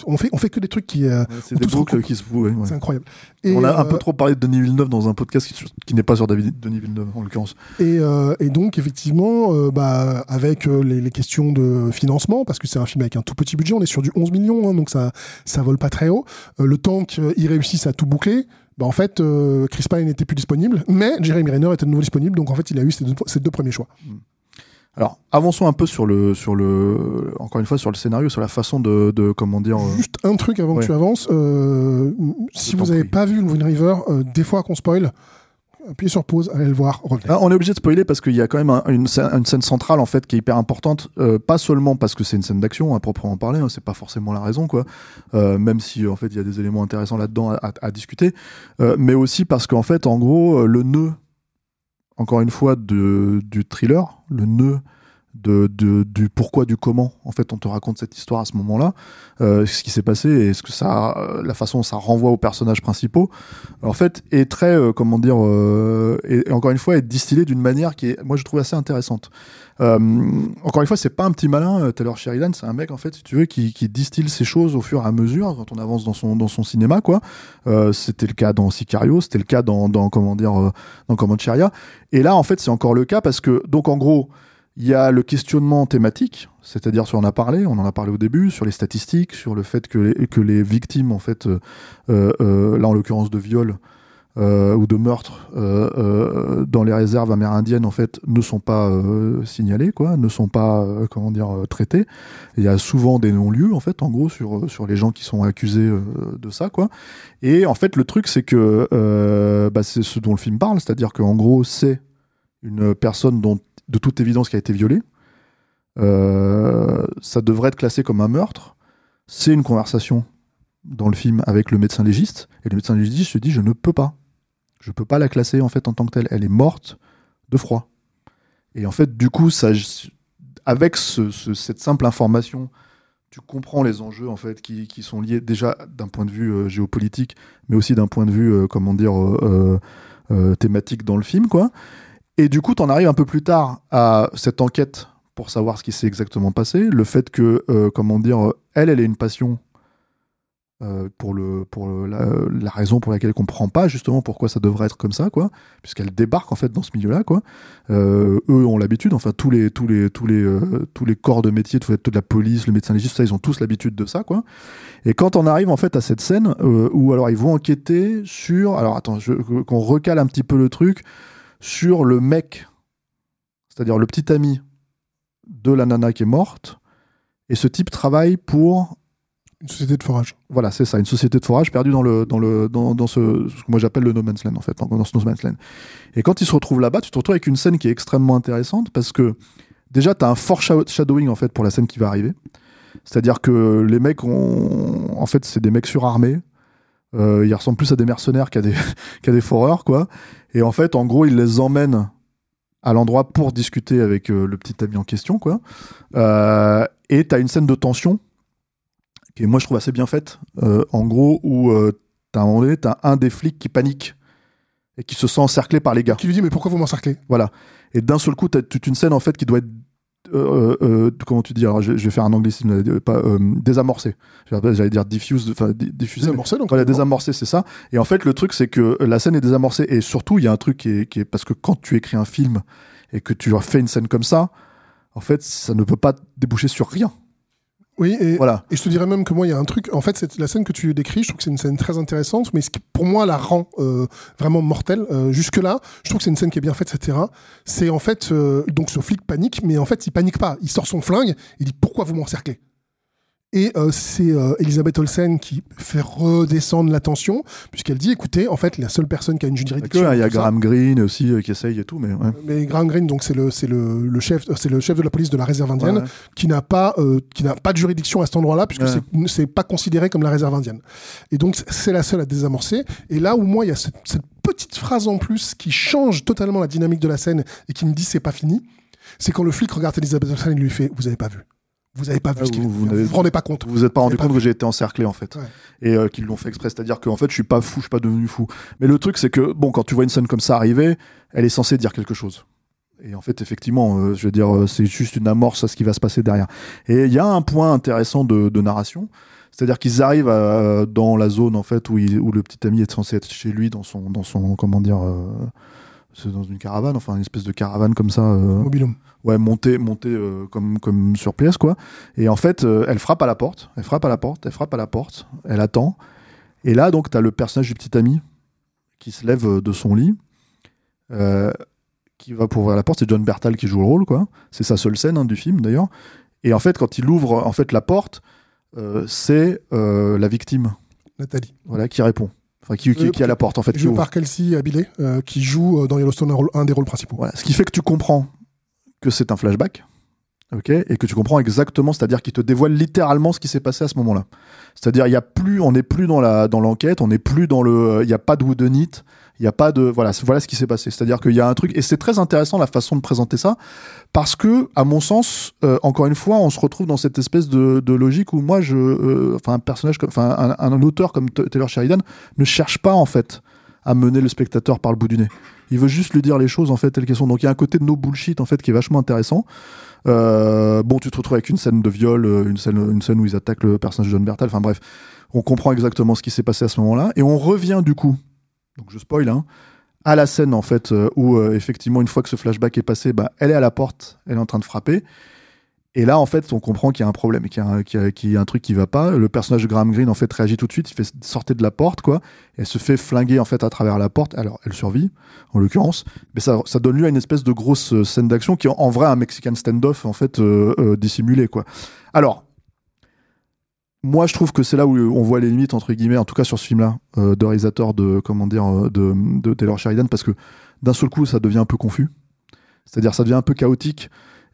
On fait, on fait que des trucs qui. euh, c'est des boucles qui se font. ouais. C'est incroyable. Et, On a un euh, peu trop parlé de Denis Villeneuve dans un podcast qui, qui n'est pas sur David, Denis Villeneuve, en l'occurrence. Et, euh, et donc, effectivement, euh, bah, avec euh, les, les questions de financement, parce que c'est un film avec un tout petit budget, on est sur du 11 millions, hein, donc ça ça vole pas très haut. Euh, le temps qu'ils réussissent à tout boucler, bah, en fait, euh, Chris Pine n'était plus disponible, mais Jeremy Renner était de nouveau disponible, donc en fait, il a eu ses deux, ses deux premiers choix. Alors, avançons un peu sur le, sur le, encore une fois, sur le scénario, sur la façon de, de comment dire. euh, Juste un truc avant ouais. que tu avances. euh, si vous n'avez pas vu Wind River, des fois qu'on spoil, appuyez sur pause, allez le voir, revenez. Ah, on est obligé de spoiler parce qu'il y a quand même un- une, scène, centrale en fait qui est hyper importante, euh, pas seulement parce que c'est une scène d'action à proprement parler, hein, c'est pas forcément la raison quoi, euh, même si en fait il y a des éléments intéressants là-dedans à, discuter, euh, mais aussi parce qu'en fait en gros le nœud, encore une fois de, du thriller, le nœud de, du pourquoi du comment en fait on te raconte cette histoire à ce moment-là. Euh, ce qui s'est passé et ce que ça euh, la façon dont ça renvoie aux personnages principaux en fait est très euh, comment dire et, encore une fois est distillé d'une manière qui est moi je trouve assez intéressante. Encore une fois c'est pas un petit malin Taylor Sheridan c'est un mec en fait si tu veux qui, distille ces choses au fur et à mesure quand on avance dans son dans son cinéma quoi. C'était le cas dans Sicario c'était le cas dans, dans comment dire dans Comancheria. Et là en fait c'est encore le cas parce que donc en gros il y a le questionnement thématique, c'est-à-dire sur on a parlé, on en a parlé au début, sur les statistiques, sur le fait que les, que les victimes, en fait, euh, euh, là en l'occurrence de viol euh, ou de meurtre euh, euh, dans les réserves amérindiennes, en fait, ne sont pas euh, signalées, quoi, ne sont pas, euh, comment dire, euh, traitées. Il y a souvent des non-lieux, en fait, en gros, sur sur les gens qui sont accusés euh, de ça, quoi. Et en fait, le truc, c'est que euh, bah, c'est ce dont le film parle, c'est-à-dire qu'en gros, c'est une personne dont de toute évidence qui a été violée. Euh, ça devrait être classé comme un meurtre. C'est une conversation dans le film avec le médecin légiste. Et le médecin légiste se dit je ne peux pas. Je peux pas la classer en fait en tant que telle. Elle est morte de froid. Et en fait, du coup, avec ce- ce- cette simple information, tu comprends les enjeux en fait qui, sont liés déjà d'un point de vue euh, géopolitique, mais aussi d'un point de vue euh, comment dire thématique dans le film, quoi. Et du coup, tu en arrives un peu plus tard à cette enquête pour savoir ce qui s'est exactement passé, le fait que, euh, comment dire, euh, elle, elle ait une passion euh, pour, le, pour la, raison pour laquelle on comprend pas justement pourquoi ça devrait être comme ça, quoi, puisqu'elle débarque en fait dans ce milieu-là, quoi. Euh, eux ont l'habitude, enfin tous les tous les tous les tous les corps de métier, toute la police, le médecin légiste, ça, ils ont tous l'habitude de ça, quoi. Et quand on arrive en fait à cette scène où alors ils vont enquêter sur, alors attends, qu'on recale un petit peu le truc sur le mec, c'est-à-dire le petit ami de la nana qui est morte. Et ce type travaille pour Une société de forage. voilà, c'est ça, une société de forage perdue dans le dans le dans, dans ce, ce que moi j'appelle le no man's land en fait, dans, ce no man's land. Et quand il se retrouve là-bas, tu te retrouves avec une scène qui est extrêmement intéressante parce que déjà tu as un foreshadowing en fait pour la scène qui va arriver. C'est-à-dire que les mecs ont en fait, c'est des mecs surarmés. Euh, ils ressemblent plus à des mercenaires qu'à des qu'à des foreurs quoi. Et en fait, en gros, ils les emmènent à l'endroit pour discuter avec euh, le petit ami en question, quoi. Euh, et t'as une scène de tension qui, est, moi, je trouve assez bien faite. Euh, en gros, où t'as un moment donné, t'as un des flics qui panique et qui se sent encerclé par les gars. Qui lui dit mais pourquoi vous m'encerclez? Voilà. Et d'un seul coup, t'as toute une scène en fait qui doit être euh, euh, comment tu dis alors je, je vais faire un anglicisme euh, pas euh, désamorcé j'allais dire diffuse enfin di- diffusé mais- Désamorcé, donc voilà désamorcé c'est ça. Et en fait le truc c'est que la scène est désamorcée et surtout il y a un truc qui est, qui est parce que quand tu écris un film et que tu fais une scène comme ça en fait ça ne peut pas déboucher sur rien Oui, et, voilà et je te dirais même que moi, il y a un truc. En fait, c'est la scène que tu décris, je trouve que c'est une scène très intéressante, mais ce qui, pour moi, la rend euh, vraiment mortelle. Euh, Jusque-là, je trouve que c'est une scène qui est bien faite, etc. C'est en fait. euh, donc, ce flic panique, mais en fait, il panique pas. Il sort son flingue, il dit Pourquoi vous m'encerclez? Et euh, c'est euh, Elisabeth Olsen qui fait redescendre la tension, puisqu'elle dit Écoutez, en fait, la seule personne qui a une juridiction. que- il y a tout ça- Graham Greene aussi euh, qui essaye et tout mais ouais. mais Graham Greene, donc c'est le c'est le, le chef c'est le chef de la police de la réserve indienne Ouais, ouais. qui n'a pas euh, qui n'a pas de juridiction à cet endroit-là puisque c'est pas considéré comme la réserve indienne. Et donc c'est la seule à désamorcer. Et là où moi il y a cette, cette petite phrase en plus qui change totalement la dynamique de la scène et qui me dit c'est pas fini, c'est quand le flic regarde Elisabeth Olsen et lui fait vous avez pas vu. Vous avez pas vu Ah, ce qu'il vous- de vous n'avez- rendez pas compte. Vous vous êtes pas rendu compte que j'ai été encerclé en fait Ouais. et euh, qu'ils l'ont fait exprès, c'est-à-dire qu'en fait je suis pas fou, je suis pas devenu fou. Mais le truc c'est que bon quand tu vois une scène comme ça arriver, elle est censée dire quelque chose. Et en fait effectivement, euh, je veux dire euh, c'est juste une amorce à ce qui va se passer derrière. Et il y a un point intéressant de, de narration, c'est-à-dire qu'ils arrivent à- dans la zone en fait où, il- où le petit ami est censé être chez lui dans son dans son comment dire dans une caravane, enfin une espèce de caravane comme ça. Mobilhome. Ouais monter monter euh, comme comme sur pièce quoi et en fait euh, elle frappe à la porte elle frappe à la porte elle frappe à la porte elle attend et là donc tu as le personnage du petit ami qui se lève euh, de son lit euh, qui va pour ouvrir la porte c'est John Bertal qui joue le rôle quoi c'est sa seule scène hein, du film d'ailleurs et en fait quand il ouvre en fait la porte c'est la victime Nathalie. voilà qui répond enfin qui, qui, qui est à la porte en fait ouvre. par Kelsey Abilé, euh, qui joue euh, dans Yellowstone un, rôle- un des rôles principaux. Voilà. Ce qui fait que tu comprends que c'est un flashback, ok, et que tu comprends exactement, c'est-à-dire qu'il te dévoile littéralement ce qui s'est passé à ce moment-là. C'est-à-dire, il y a plus, on n'est plus dans la dans l'enquête, on n'est plus dans le, il n'y a pas de whodunit, il n'y a pas de, voilà, voilà ce qui s'est passé. C'est-à-dire qu'il y a un truc, et c'est très intéressant la façon de présenter ça, parce que, à mon sens, euh, encore une fois, on se retrouve dans cette espèce de, logique où moi, je, euh, enfin, un personnage, enfin, un, un auteur comme Taylor Sheridan ne cherche pas en fait à mener le spectateur par le bout du nez. Il veut juste lui dire les choses en fait telles qu'elles sont. Donc il y a un côté de no bullshit en fait qui est vachement intéressant. Euh, bon, tu te retrouves avec une scène de viol, euh, une scène, où ils attaquent le personnage de John Bertal. Enfin bref, on comprend exactement ce qui s'est passé à ce moment-là et on revient du coup. Donc je spoil hein, à la scène en fait euh, où effectivement une fois que ce flashback est passé, bah, elle est à la porte, elle est en train de frapper. Et là, en fait, on comprend qu'il y a un problème, qu'il y a un, y a- un truc qui va pas. Le personnage de Graham Greene, en fait, réagit tout de suite. Il fait sortir de la porte, quoi. Elle se fait flinguer, en fait, à travers la porte. Alors, elle survit, en l'occurrence. Mais ça, donne lieu à une espèce de grosse euh, scène d'action qui est en, vrai un Mexican standoff, en fait, euh, euh, dissimulé, quoi. Alors, moi, je trouve que c'est là où on voit les limites, entre guillemets, en tout cas sur ce film-là, euh, de réalisateur de, comment dire, de, de Taylor Sheridan, parce que d'un seul coup, ça devient un peu confus. C'est-à-dire, ça devient un peu chaotique.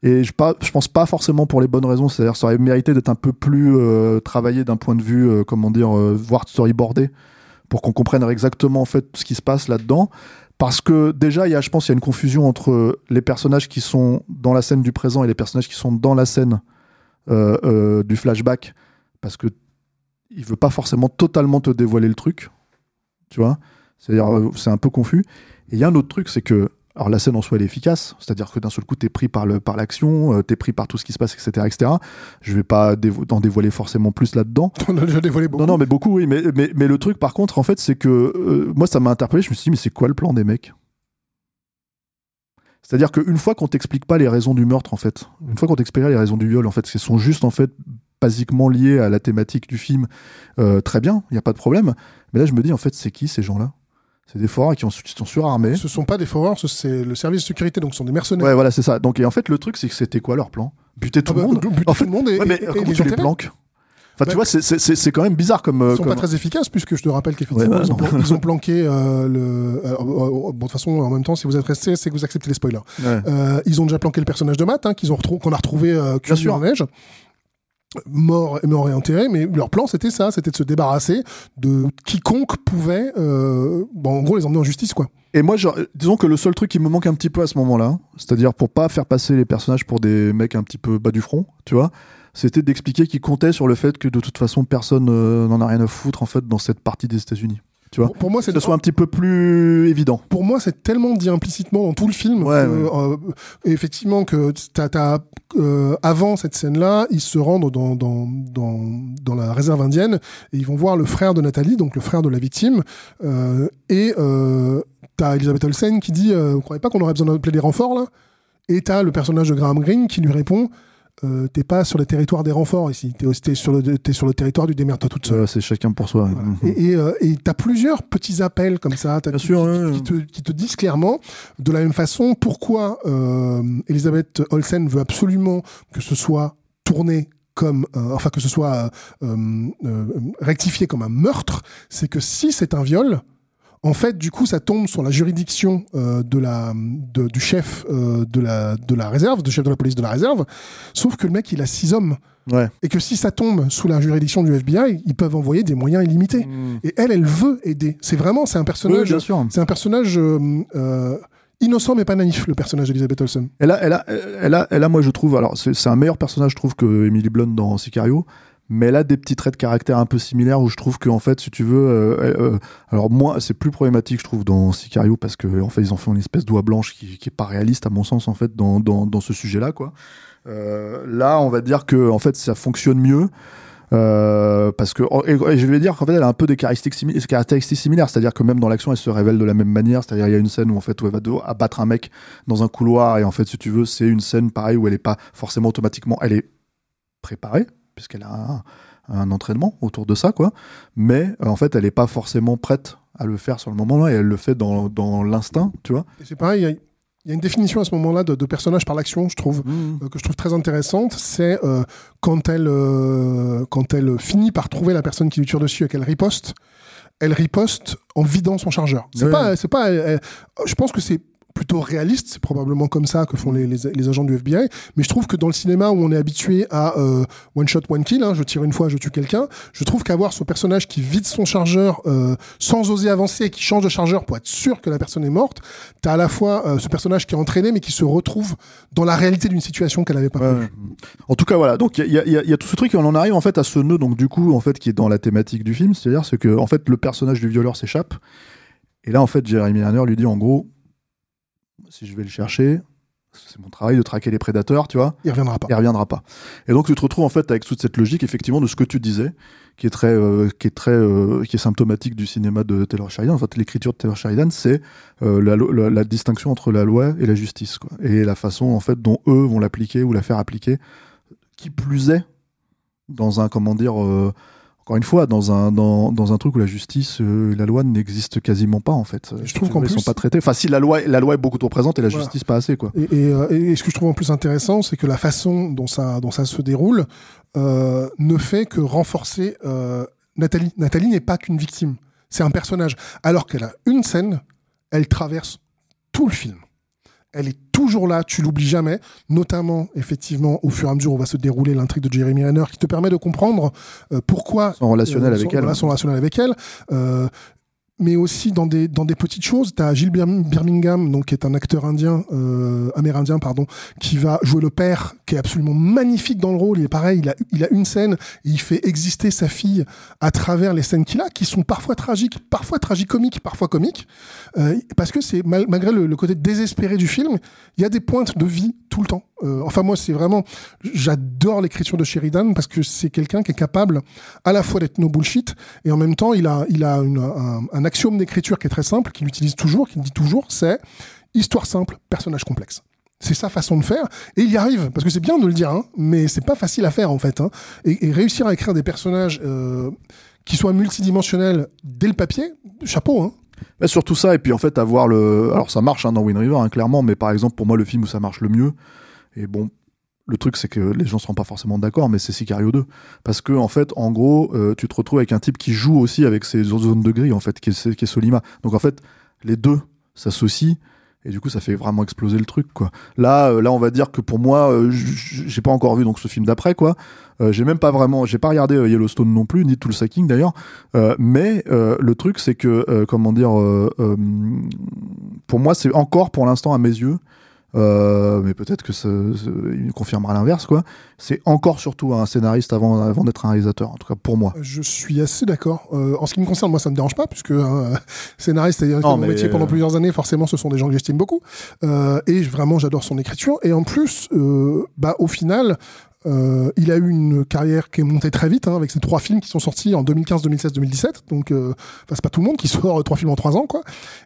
Et je, pas, pense pas forcément pour les bonnes raisons. C'est-à-dire, ça aurait mérité d'être un peu plus euh, travaillé d'un point de vue, euh, comment dire, euh, voire storyboardé, pour qu'on comprenne exactement en fait ce qui se passe là-dedans. Parce que déjà, il y a, je pense, il y a une confusion entre les personnages qui sont dans la scène du présent et les personnages qui sont dans la scène du flashback, parce que il veut pas forcément totalement te dévoiler le truc, tu vois. C'est-à-dire, c'est un peu confus. Et il y a un autre truc, c'est que alors la scène en soi elle est efficace, c'est-à-dire que d'un seul coup t'es pris par le par l'action, euh, t'es pris par tout ce qui se passe, etc., etc. Je vais pas dévo- en dévoiler forcément plus là-dedans. On a déjà dévoilé beaucoup. Non, non, mais beaucoup, oui. Mais, mais, mais le truc, par contre, en fait, c'est que euh, moi, ça m'a interpellé. Je me suis dit, mais c'est quoi le plan des mecs? C'est-à-dire qu'une fois qu'on t'explique pas les raisons du meurtre, en fait, une fois qu'on t'explique pas les raisons du viol, en fait, qui sont juste, en fait, basiquement liées à la thématique du film, euh, très bien, il n'y a pas de problème. Mais là, je me dis, en fait, c'est qui ces gens-là? C'est des forats qui, ont- qui sont surarmés. Ce sont pas des foreurs, ce- c'est le service de sécurité, donc ce sont des mercenaires. Ouais, voilà, c'est ça. Donc, et en fait, le truc, c'est que c'était quoi leur plan? Buter tout Ah le bah, monde buter En tout fait, le monde et, Ouais, mais et- et comment tu les planques? Enfin, Bah, tu vois, c'est- c'est c'est- c'est quand même bizarre comme. Ils sont comme- pas très efficaces puisque je te rappelle qu'effectivement Ouais, bah, ils, ont ils planqué euh, le. euh, bon, de toute façon, en même temps, si vous êtes resté, c'est que vous acceptez les spoilers. Ouais. Euh, ils ont déjà planqué le personnage de Matt, hein, qu'ils ont retrou- qu'on a retrouvé euh, cuit sûr. en neige. Morts mort et enterrés, mais leur plan c'était ça, c'était de se débarrasser de quiconque pouvait, euh, bon, en gros, les emmener en justice, quoi. Et moi, genre, disons que le seul truc qui me manque un petit peu à ce moment-là, c'est-à-dire pour pas faire passer les personnages pour des mecs un petit peu bas du front, tu vois, c'était d'expliquer qu'ils comptaient sur le fait que de toute façon personne euh, n'en a rien à foutre en fait dans cette partie des États-Unis. Tu vois Pour, moi, c'est que ce soit un petit peu plus évident. pour moi, c'est tellement dit implicitement dans tout le film. Ouais, que, ouais. euh, effectivement, que t'as, t'as, euh, avant cette scène-là, ils se rendent dans, dans, dans, dans la réserve indienne et ils vont voir le frère de Nathalie, donc le frère de la victime. Euh, et t'as Elisabeth Olsen qui dit Vous croyez pas qu'on aurait besoin d'appeler des renforts là? Et t'as le personnage de Graham Greene qui lui répond euh, T'es pas sur le territoire des renforts ici, t'es, t'es sur, le, t'es sur le territoire du démerde-toi toute seule. Euh, c'est chacun pour soi. Voilà. Mhm. Et euh, et t'as plusieurs petits appels comme ça, Bien qui, sûr, qui- ouais, qui te, qui te disent clairement, de la même façon, pourquoi euh, Elisabeth Olsen veut absolument que ce soit tourné comme, euh, enfin que ce soit euh, euh, rectifié comme un meurtre, c'est que si c'est un viol, en fait, du coup, ça tombe sur la juridiction euh, de la, de- du chef euh, de, la, de la réserve, du chef de la police de la réserve. Sauf que le mec, il a six hommes. Ouais. Et que si ça tombe sous la juridiction du FBI, ils peuvent envoyer des moyens illimités. Et elle, elle veut aider. C'est vraiment, c'est un personnage, c'est un personnage euh, innocent mais pas naïf, le personnage d'Elizabeth Olsen. Elle a, elle a, elle a, elle a, moi je trouve, alors c'est c'est un meilleur personnage, je trouve, que Emily Blunt dans Sicario, mais elle a des petits traits de caractère un peu similaires où je trouve qu'en fait, si tu veux, euh, euh, alors moi, c'est plus problématique, je trouve, dans Sicario parce que en fait, ils en font une espèce d'oie blanche qui, qui est pas réaliste à mon sens en fait dans, dans, ce sujet-là, quoi. Euh, là, on va dire que en fait, ça fonctionne mieux. Parce que et, je vais dire qu'en fait elle a un peu des caractéristiques, similaires c'est-à-dire que même dans l'action elle se révèle de la même manière c'est-à-dire il y a une scène où en fait où elle va abattre un mec dans un couloir et en fait si tu veux c'est une scène pareille où elle est pas forcément automatiquement elle est préparée puisqu'elle a un, un entraînement autour de ça quoi mais euh, en fait elle est pas forcément prête à le faire sur le moment là et elle le fait dans, dans l'instinct tu vois c'est pareil, il y a- il y, a une définition à ce moment-là de, de personnage par l'action, je trouve. euh, que je trouve très intéressante, c'est euh, quand elle euh, quand elle finit par trouver la personne qui lui tire dessus et qu'elle riposte, elle riposte en vidant son chargeur. C'est Ouais. pas c'est pas elle- elle- je pense que c'est plutôt réaliste, c'est probablement comme ça que font les, les, les agents du FBI, mais je trouve que dans le cinéma où on est habitué à euh, one shot one kill, hein, je tire une fois, je tue quelqu'un, je trouve qu'avoir ce personnage qui vide son chargeur euh, sans oser avancer et qui change de chargeur pour être sûr que la personne est morte, t'as à la fois euh, ce personnage qui est entraîné mais qui se retrouve dans la réalité d'une situation qu'elle avait pas prévue. En tout cas, voilà. Donc, y y il y a tout ce truc et on en arrive en fait à ce nœud, donc du coup, en fait, qui est dans la thématique du film, c'est-à-dire c'est que en fait le personnage du violeur s'échappe et là, en fait, Jeremy Renner lui dit en gros, si je vais le chercher, c'est mon travail de traquer les prédateurs, tu vois Il reviendra pas. il reviendra pas. Et donc tu te retrouves en fait avec toute cette logique effectivement de ce que tu disais, qui est très, euh, qui est très, euh, qui est symptomatique du cinéma de Taylor Sheridan. En fait, l'écriture de Taylor Sheridan, c'est euh, la, la, la distinction entre la loi et la justice, quoi. et la façon en fait dont eux vont l'appliquer ou la faire appliquer. Qui plus est, dans un comment dire, encore une fois, dans un dans, dans un truc où la justice, euh, et la loi n'existent quasiment pas en fait. Je trouve qu'en ils sont plus- pas traités. Enfin, si la loi, la loi est beaucoup trop présente et la Voilà. justice pas assez, quoi. Et, et, euh, et ce que je trouve en plus intéressant, c'est que la façon dont ça, dont ça se déroule euh, ne fait que renforcer euh, Nathalie. Nathalie n'est pas qu'une victime, c'est un personnage. Alors qu'elle a une scène, elle traverse tout le film. Elle est toujours là, tu l'oublies jamais, notamment effectivement au fur et à mesure où va se dérouler l'intrigue de Jeremy Renner, qui te permet de comprendre euh, pourquoi Son relationnel euh, avec elle. voilà, son relationnel avec elle. Euh, mais aussi dans des, dans des petites choses. Tu as Gilles Bir- Birmingham, donc, qui est un acteur indien, euh, amérindien, pardon, qui va jouer le père, qui est absolument magnifique dans le rôle. Il est pareil, il a, il a une scène, et il fait exister sa fille à travers les scènes qu'il a, qui sont parfois tragiques, parfois tragicomiques, parfois comiques. Euh, parce que c'est mal- malgré le, côté désespéré du film, il y a des pointes de vie tout le temps. Euh, enfin, moi, c'est vraiment. J'adore l'écriture de Sheridan parce que c'est quelqu'un qui est capable à la fois d'être no bullshit et en même temps, il a, il a une- un, un axiome d'écriture qui est très simple, qu'il utilise toujours, qu'il dit toujours c'est histoire simple, personnage complexe. C'est sa façon de faire et il y arrive parce que c'est bien de le dire, hein, mais c'est pas facile à faire en fait. hein. Et, réussir à écrire des personnages euh, qui soient multidimensionnels dès le papier, chapeau. Hein. Surtout ça, et puis en fait, avoir le. Alors ça marche hein, dans Wind River, clairement, mais par exemple, pour moi, le film où ça marche le mieux, et bon, le truc, c'est que les gens seront pas forcément d'accord, mais c'est Sicario 2. Parce que, en fait, en gros, euh, tu te retrouves avec un type qui joue aussi avec ses zones de gris, en fait, qui est Solima. Donc en fait, les deux s'associent. Et du coup, ça fait vraiment exploser le truc, quoi. Là, euh, là, on va dire que pour moi, euh, j'ai pas encore vu donc ce film d'après, quoi. Euh, j'ai même pas vraiment, j'ai pas regardé Yellowstone non plus, ni tout d'ailleurs. Mais le truc, c'est que, comment dire, pour moi, c'est encore pour l'instant à mes yeux. Euh, mais peut-être que ça, ça- il confirmera l'inverse, quoi. C'est encore surtout un scénariste avant, avant d'être un réalisateur, en tout cas pour moi. Je suis assez d'accord. Euh, en ce qui me concerne, moi, ça me dérange pas, puisque un scénariste et Non, mon mais, métier pendant euh, plusieurs années, forcément, ce sont des gens que j'estime beaucoup. Euh, et vraiment, j'adore son écriture. Et en plus, euh, bah, au final, euh, il a eu une carrière qui est montée très vite, hein, avec ses trois films qui sont sortis en 2015, 2016, 2017. Donc, euh, c'est pas tout le monde qui sort trois films en trois ans, quoi.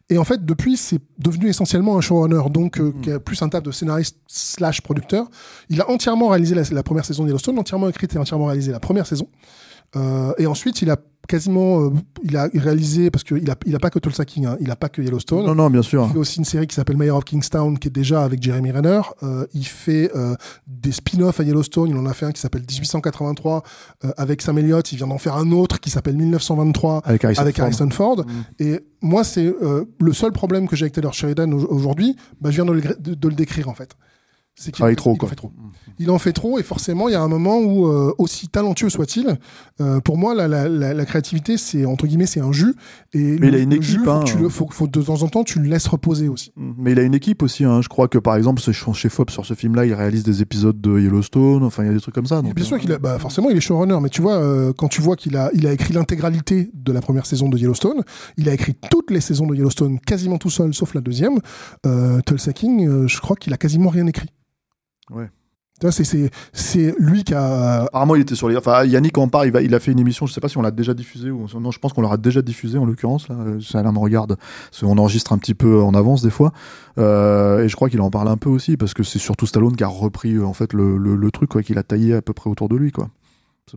Et en fait, depuis, c'est devenu essentiellement un showrunner, donc euh, qui a plus un table de scénariste slash producteur. Il a entièrement réalisé la, la première saison de Yellowstone, entièrement écrite et entièrement réalisé la première saison. Euh, et ensuite, il a quasiment, euh, il a réalisé parce qu'il a, il a pas que Tulsa King, hein, il a pas que Yellowstone. Non, non, bien sûr. Il fait aussi une série qui s'appelle Mayor of Kingstown, qui est déjà avec Jeremy Renner. Euh, il fait euh, des spin-offs à Yellowstone. Il en a fait un qui s'appelle 1883 euh, avec Sam Elliott. Il vient d'en faire un autre qui s'appelle 1923 Avec Harrison avec Ford. Harrison Ford. Mm. Et moi, c'est le seul problème que j'ai avec Taylor Sheridan au- aujourd'hui. Bah, je viens de le, gré- de, de le décrire en fait. C'est qu'il Travaille trop, il en fait trop. Il en fait trop et forcément, il y a un moment où, euh, aussi talentueux soit-il, euh, pour moi, la, la, la, la créativité, c'est entre guillemets, c'est un jus. Et Mais il a une équipe, jus, faut, hein. que tu le- faut, faut de temps en temps, tu le laisses reposer aussi. Mais il a une équipe aussi. Hein. Je crois que par exemple, chez Fox sur ce film-là, il réalise des épisodes de Yellowstone. Enfin, il y a des trucs comme ça. Donc, Bien sûr euh, qu'il a, bah, forcément, il est showrunner, mais tu vois, euh, quand tu vois qu'il a, il a écrit l'intégralité de la première saison de Yellowstone, il a écrit toutes les saisons de Yellowstone quasiment tout seul, sauf la deuxième. Tulsa King, je crois qu'il a quasiment rien écrit. Ouais. Tu vois, c'est, lui qui a. Apparemment, il était sur les. Enfin, Yannick parle. Il, va... il a fait une émission. Je sais pas si on l'a déjà diffusé ou non. Je pense qu'on l'aura déjà diffusé en l'occurrence. Là, Euh, ça là me regarde. Qu'on enregistre un petit peu en avance des fois. Euh, et je crois qu'il en parle un peu aussi parce que c'est surtout Stallone qui a repris euh, en fait le, le, le truc quoi, qu'il a taillé à peu près autour de lui quoi.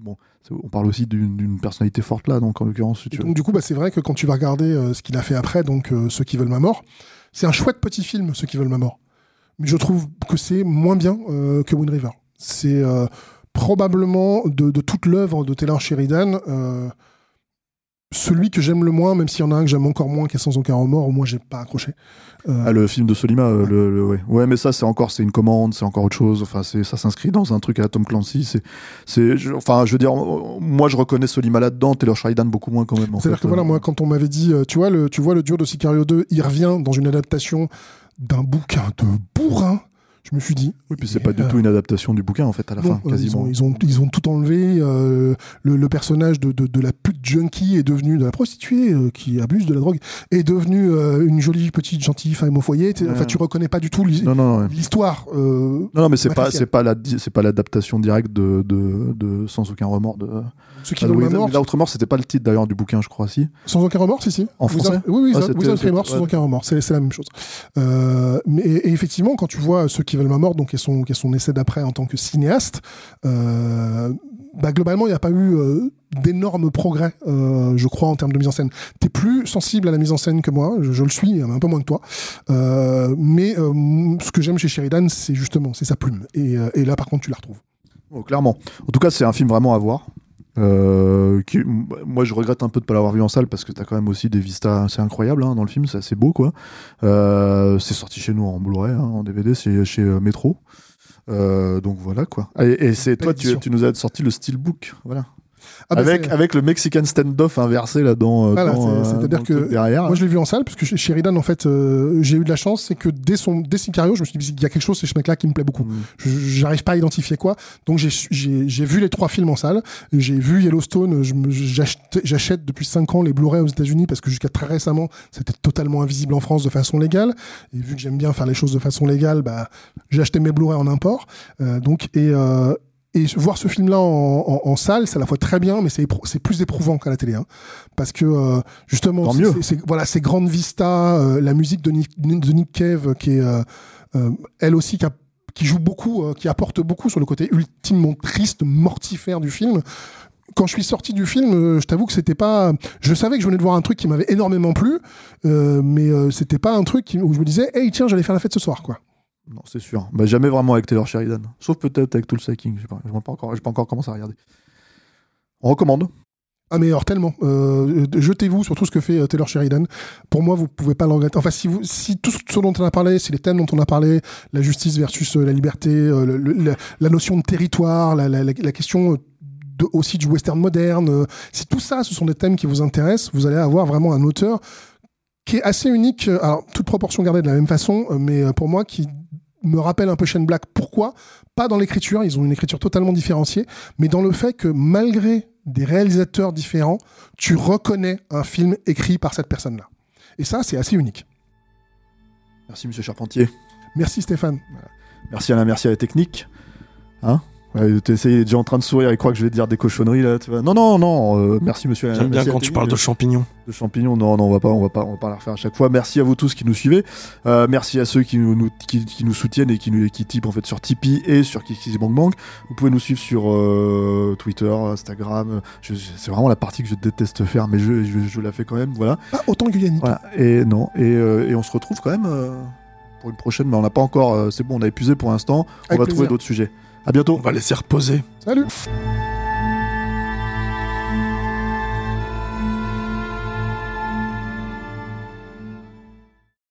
Bon. On parle aussi d'une personnalité forte là, donc en l'occurrence, si donc, du coup, bah, c'est vrai que quand tu vas regarder euh, ce qu'il a fait après, donc euh, Ceux qui veulent ma mort, c'est un chouette petit film, Ceux qui veulent ma mort. Mais je trouve que c'est moins bien euh, que Wind River. C'est euh, probablement de, de toute l'œuvre de Taylor Sheridan. euh, celui que j'aime le moins, même s'il y en a un que j'aime encore moins, qui est sans aucun remords, au moins j'ai pas accroché. Euh, Ah, le film de Solima, euh, le, le- ouais. ouais, mais ça, c'est encore, c'est une commande, c'est encore autre chose. Enfin, c'est, ça s'inscrit dans un truc à la Tom Clancy. C'est, c'est, je- enfin, je veux dire, moi, je reconnais Solima là-dedans, Taylor Sheridan beaucoup moins quand même. C'est-à-dire que voilà, moi, quand on m'avait dit, tu vois, le, tu vois, le duo de Sicario 2, il revient dans une adaptation d'un bouquin de Je me suis dit. Oui, puis c'est pas du tout une adaptation du bouquin en fait à la non, fin, ils, quasiment. ont, ils, ont, ils ont tout enlevé. euh, le, le personnage de, de, de la pute junkie est devenu, de la prostituée euh, qui abuse de la drogue, est devenu euh, une jolie petite gentille femme au foyer. Ouais. Enfin, tu reconnais pas du tout l'hi- Non, non, l'histoire. non, non, mais c'est pas, c'est pas la, c'est pas l'adaptation directe de, de, de Sans aucun remords de. Ceux qui veulent ma Without- mort. Without Remords, c'était pas le titre d'ailleurs du bouquin, je crois, si. Sans aucun remords, si, si. En Without- français Oui, oui, Ah, Without- Without Remords, sans aucun remords. C'est la même chose. Euh, mais, et effectivement, quand tu vois ceux qui veulent ma mort, donc qui est son, qui est son essai d'après en tant que cinéaste, euh, bah, globalement, il n'y a pas eu euh, d'énormes progrès, euh, je crois, en termes de mise en scène. T'es plus sensible à la mise en scène que moi, je, je le suis, un peu moins que toi. Euh, mais ce que j'aime chez Sheridan, c'est justement, c'est sa plume. Et, et là, par contre, tu la retrouves. Oh, clairement. En tout cas, c'est un film vraiment à voir. Euh, qui- moi, je regrette un peu de pas l'avoir vu en salle parce que t'as quand même aussi des vistas assez incroyables hein, dans le film, c'est assez beau quoi. Euh, c'est sorti chez nous en Blu-ray, hein, en DVD, c'est chez euh, Metro. Donc voilà quoi. Et, et c'est toi, tu, tu nous as sorti le steelbook, voilà. Ah, bah, avec c'est- avec le Mexican standoff inversé là dans. euh, Voilà, c'est- euh, c'est-à-dire que derrière. Moi, je l'ai vu en salle, parce que chez Sheridan, en fait, euh, j'ai eu de la chance, c'est que dès, son, dès Sicario, je me suis dit, il y a quelque chose chez ce mec-là qui me plaît beaucoup. Mm. J'arrive pas à identifier quoi. Donc, j'ai- j'ai j'ai vu les trois films en salle. J'ai vu Yellowstone. J'achète depuis 5 ans les Blu-ray aux États-Unis parce que jusqu'à très récemment, c'était totalement invisible en France de façon légale. Et vu que j'aime bien faire les choses de façon légale, bah, j'ai acheté mes Blu-ray en import. Euh, donc, et, euh, et voir ce film-là en, en- en salle, c'est à la fois très bien, mais c'est plus éprouvant qu'à la télé. hein. parce que euh, justement, c'est- voilà, ces grandes vistas, euh, la musique de Nick, de Nick Cave, qui est euh, euh, elle aussi qui, a- qui joue beaucoup, euh, qui apporte beaucoup sur le côté ultimement triste, mortifère du film. Quand je suis sorti du film, euh, je t'avoue que c'était pas. Je savais que je venais de voir un truc qui m'avait énormément plu, euh, mais euh, c'était pas un truc où je me disais, hey tiens, j'allais faire la fête ce soir, quoi. Non, c'est sûr. Bah, jamais vraiment avec Taylor Sheridan. Sauf peut-être avec Tulsa King. Je sais pas, j'ai pas encore, pas encore commencé à regarder. On recommande. Ah mais alors tellement. Euh, jetez-vous sur tout ce que fait euh, Taylor Sheridan. Pour moi, vous pouvez pas le regretter. Enfin, si, tout ce dont on a parlé, c'est les thèmes dont on a parlé, la justice versus euh, la liberté, la, notion de territoire, la, question aussi du western moderne, si tout ça, ce sont des thèmes qui vous intéressent, vous allez avoir vraiment un auteur qui est assez unique. Alors, toute proportion gardée de la même façon, mais pour moi, qui me rappelle un peu Shane Black. Pourquoi? Pas dans l'écriture, ils ont une écriture totalement différenciée, mais dans le fait que malgré des réalisateurs différents, tu reconnais un film écrit par cette personne-là. Et ça, c'est assez unique. Merci, monsieur Charpentier. Merci, Stéphane. Merci Alain, merci à la technique. Hein? Ouais, t'es déjà en train de sourire et croit que je vais te dire des cochonneries là. Tu vois. Non, non, non. Euh, merci Monsieur. J'aime bien quand tu parles de champignons. De champignons. Non, non, on va pas, on va pas, on va pas la refaire à chaque fois. Merci à vous tous qui nous suivez. Euh, merci à ceux qui nous, qui, nous soutiennent et qui nous, qui typent en fait sur Tipeee et sur KikiZBankBank. Vous pouvez nous suivre sur euh, Twitter, Instagram. C'est vraiment la partie que je déteste faire, mais je, je, la fais quand même. Voilà. Pas autant que Yannick. Voilà. Et non. Et, et on se retrouve quand même pour une prochaine, mais on n'a pas encore. c'est bon, on a épuisé pour l'instant. On va trouver d'autres sujets. À bientôt. On va laisser reposer. Salut